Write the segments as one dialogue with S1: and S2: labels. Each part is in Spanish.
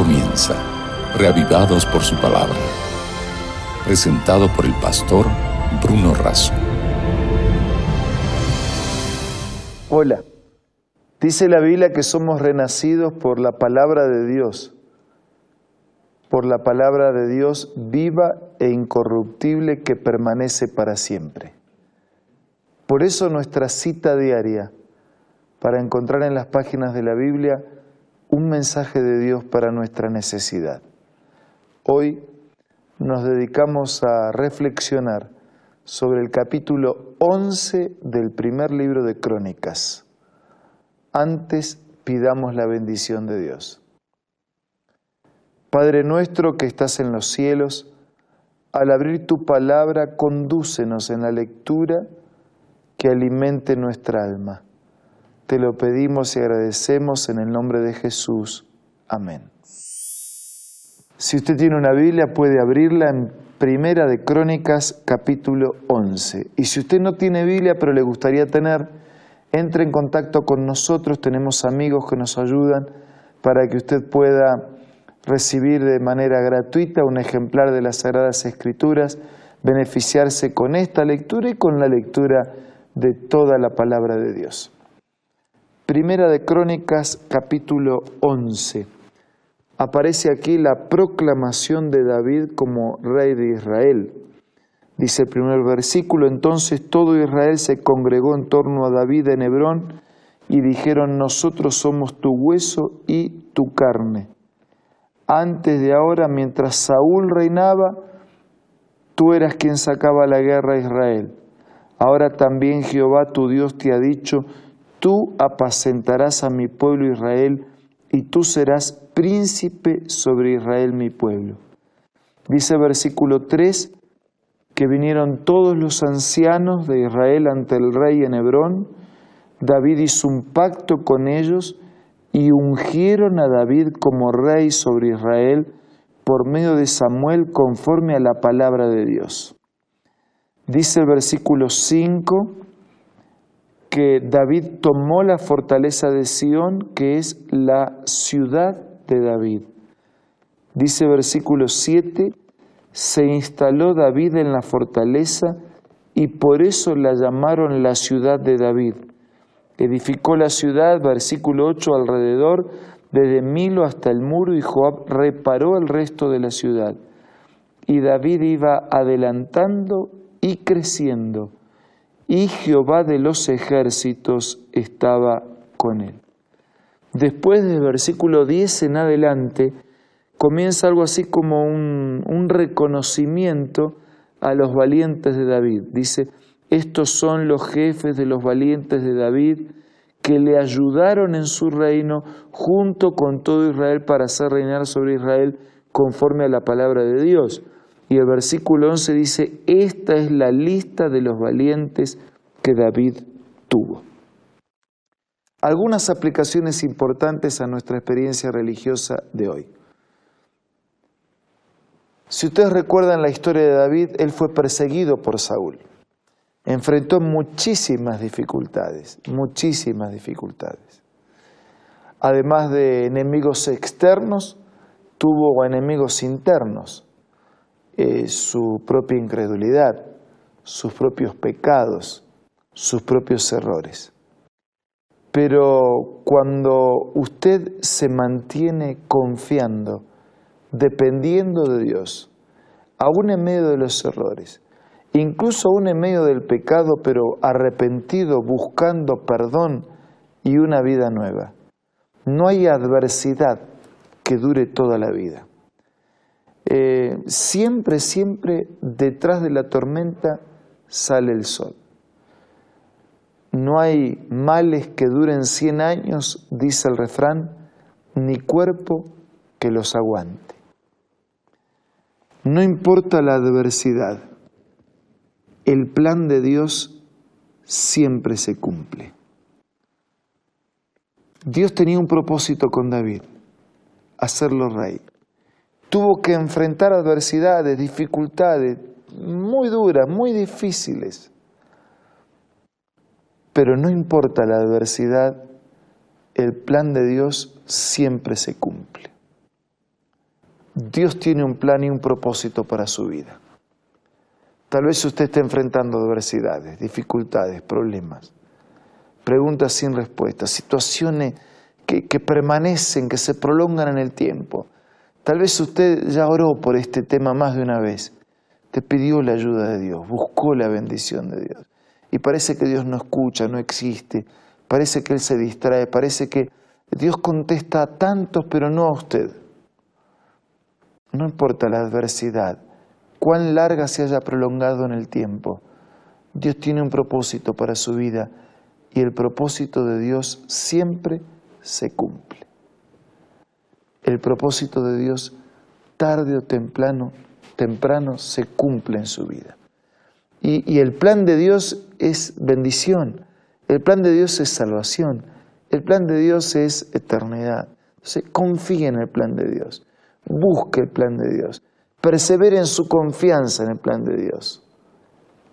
S1: comienza, reavivados por su palabra. Presentado por el pastor Bruno Razo.
S2: Hola, dice la Biblia que somos renacidos por la palabra de Dios, por la palabra de Dios viva e incorruptible que permanece para siempre. Por eso nuestra cita diaria, para encontrar en las páginas de la Biblia un mensaje de Dios para nuestra necesidad. Hoy nos dedicamos a reflexionar sobre el capítulo 11 del primer libro de Crónicas. Antes pidamos la bendición de Dios. Padre nuestro que estás en los cielos, al abrir tu palabra, condúcenos en la lectura que alimente nuestra alma te lo pedimos y agradecemos en el nombre de Jesús. Amén. Si usted tiene una Biblia puede abrirla en Primera de Crónicas capítulo 11. Y si usted no tiene Biblia pero le gustaría tener, entre en contacto con nosotros, tenemos amigos que nos ayudan para que usted pueda recibir de manera gratuita un ejemplar de las Sagradas Escrituras, beneficiarse con esta lectura y con la lectura de toda la palabra de Dios. Primera de Crónicas capítulo 11. Aparece aquí la proclamación de David como rey de Israel. Dice el primer versículo, entonces todo Israel se congregó en torno a David en Hebrón y dijeron, nosotros somos tu hueso y tu carne. Antes de ahora, mientras Saúl reinaba, tú eras quien sacaba la guerra a Israel. Ahora también Jehová tu Dios te ha dicho, tú apacentarás a mi pueblo Israel y tú serás príncipe sobre Israel mi pueblo. Dice versículo 3 que vinieron todos los ancianos de Israel ante el rey en Hebrón, David hizo un pacto con ellos y ungieron a David como rey sobre Israel por medio de Samuel conforme a la palabra de Dios. Dice el versículo 5 que David tomó la fortaleza de Sión, que es la ciudad de David. Dice versículo 7, se instaló David en la fortaleza y por eso la llamaron la ciudad de David. Edificó la ciudad, versículo 8, alrededor, desde Milo hasta el muro, y Joab reparó el resto de la ciudad. Y David iba adelantando y creciendo y Jehová de los ejércitos estaba con él. Después del versículo 10 en adelante, comienza algo así como un, un reconocimiento a los valientes de David. Dice, estos son los jefes de los valientes de David que le ayudaron en su reino junto con todo Israel para hacer reinar sobre Israel conforme a la palabra de Dios. Y el versículo 11 dice, esta es la lista de los valientes que David tuvo. Algunas aplicaciones importantes a nuestra experiencia religiosa de hoy. Si ustedes recuerdan la historia de David, él fue perseguido por Saúl. Enfrentó muchísimas dificultades, muchísimas dificultades. Además de enemigos externos, tuvo enemigos internos. Eh, su propia incredulidad, sus propios pecados, sus propios errores. Pero cuando usted se mantiene confiando, dependiendo de Dios, aún en medio de los errores, incluso aún en medio del pecado, pero arrepentido, buscando perdón y una vida nueva, no hay adversidad que dure toda la vida. Eh, siempre, siempre detrás de la tormenta sale el sol. No hay males que duren cien años, dice el refrán, ni cuerpo que los aguante. No importa la adversidad, el plan de Dios siempre se cumple. Dios tenía un propósito con David, hacerlo rey tuvo que enfrentar adversidades, dificultades muy duras, muy difíciles. Pero no importa la adversidad, el plan de Dios siempre se cumple. Dios tiene un plan y un propósito para su vida. Tal vez usted esté enfrentando adversidades, dificultades, problemas, preguntas sin respuesta, situaciones que, que, permanecen, que se prolongan en el tiempo. Tal vez usted ya oró por este tema más de una vez, te pidió la ayuda de Dios, buscó la bendición de Dios. Y parece que Dios no escucha, no existe, parece que Él se distrae, parece que Dios contesta a tantos, pero no a usted. No importa la adversidad, cuán larga se haya prolongado en el tiempo, Dios tiene un propósito para su vida y el propósito de Dios siempre se cumple. El propósito de Dios tarde o temprano, temprano se cumple en su vida. Y, el plan de Dios es bendición, el plan de Dios es salvación, el plan de Dios es eternidad. Entonces, confíe en el plan de Dios busque el plan de Dios, persevere en su confianza en el plan de Dios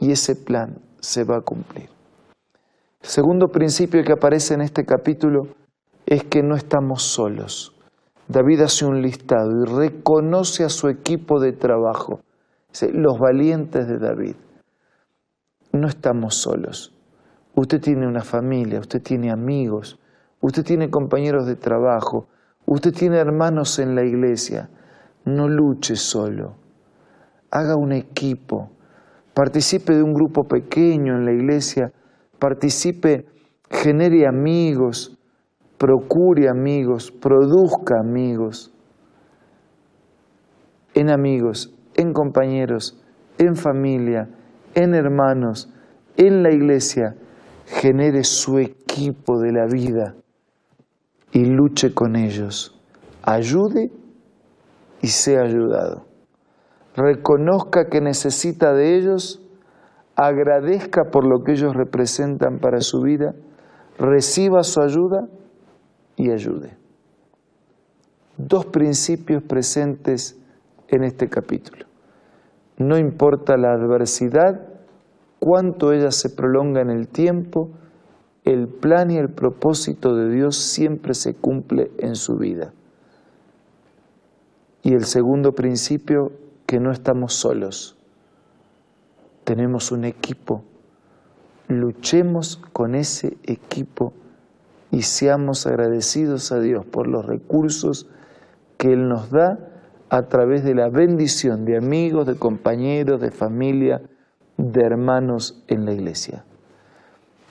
S2: y ese plan se va a cumplir. El segundo principio que aparece en este capítulo es que no estamos solos. David hace un listado y reconoce a su equipo de trabajo, los valientes de David. No estamos solos. Usted tiene una familia, usted tiene amigos, usted tiene compañeros de trabajo, Usted tiene hermanos en la iglesia, no luche solo. Haga un equipo, participe de un grupo pequeño en la iglesia, participe, genere amigos, procure amigos, produzca amigos. En amigos, en compañeros, en familia, en hermanos, en la iglesia, genere su equipo de la vida y luche con ellos. Ayude y sea ayudado. Reconozca que necesita de ellos, agradezca por lo que ellos representan para su vida, reciba su ayuda y ayude. Dos principios presentes en este capítulo. No importa la adversidad, cuánto ella se prolonga en el tiempo, el plan y el propósito de Dios siempre se cumple en su vida. Y el segundo principio, que no estamos solos. Tenemos un equipo. Luchemos con ese equipo y seamos agradecidos a Dios por los recursos que Él nos da a través de la bendición de amigos, de compañeros, de familia, de hermanos en la iglesia.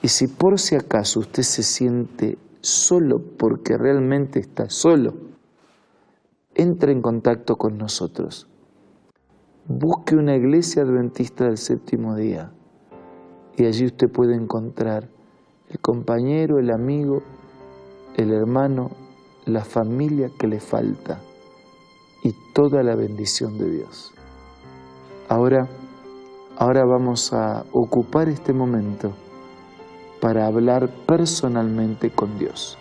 S2: Y si por si acaso usted se siente solo porque realmente está solo, entre en contacto con nosotros. Busque una iglesia adventista del séptimo día y allí usted puede encontrar el compañero, el amigo, el hermano, la familia que le falta y toda la bendición de Dios. Ahora, ahora vamos a ocupar este momento para hablar personalmente con Dios.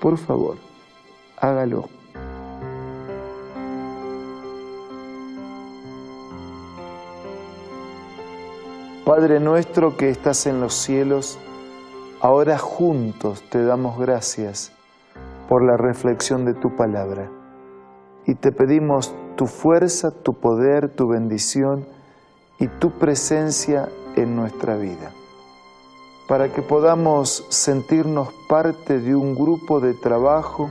S2: Por favor, hágalo. Padre nuestro que estás en los cielos, ahora juntos te damos gracias por la reflexión de tu palabra y te pedimos tu fuerza, tu poder, tu bendición y tu presencia en nuestra vida para que podamos sentirnos parte de un grupo de trabajo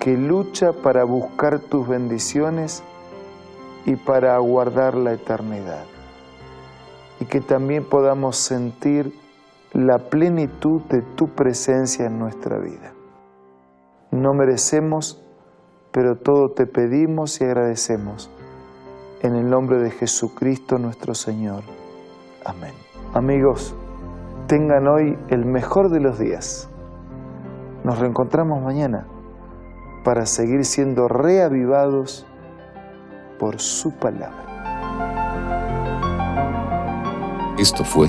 S2: que lucha para buscar tus bendiciones y para aguardar la eternidad. Y que también podamos sentir la plenitud de tu presencia en nuestra vida. No merecemos, pero todo te pedimos y agradecemos. En el nombre de Jesucristo nuestro Señor. Amén. Amigos, tengan hoy el mejor de los días. Nos reencontramos mañana para seguir siendo reavivados por su palabra.
S1: Esto fue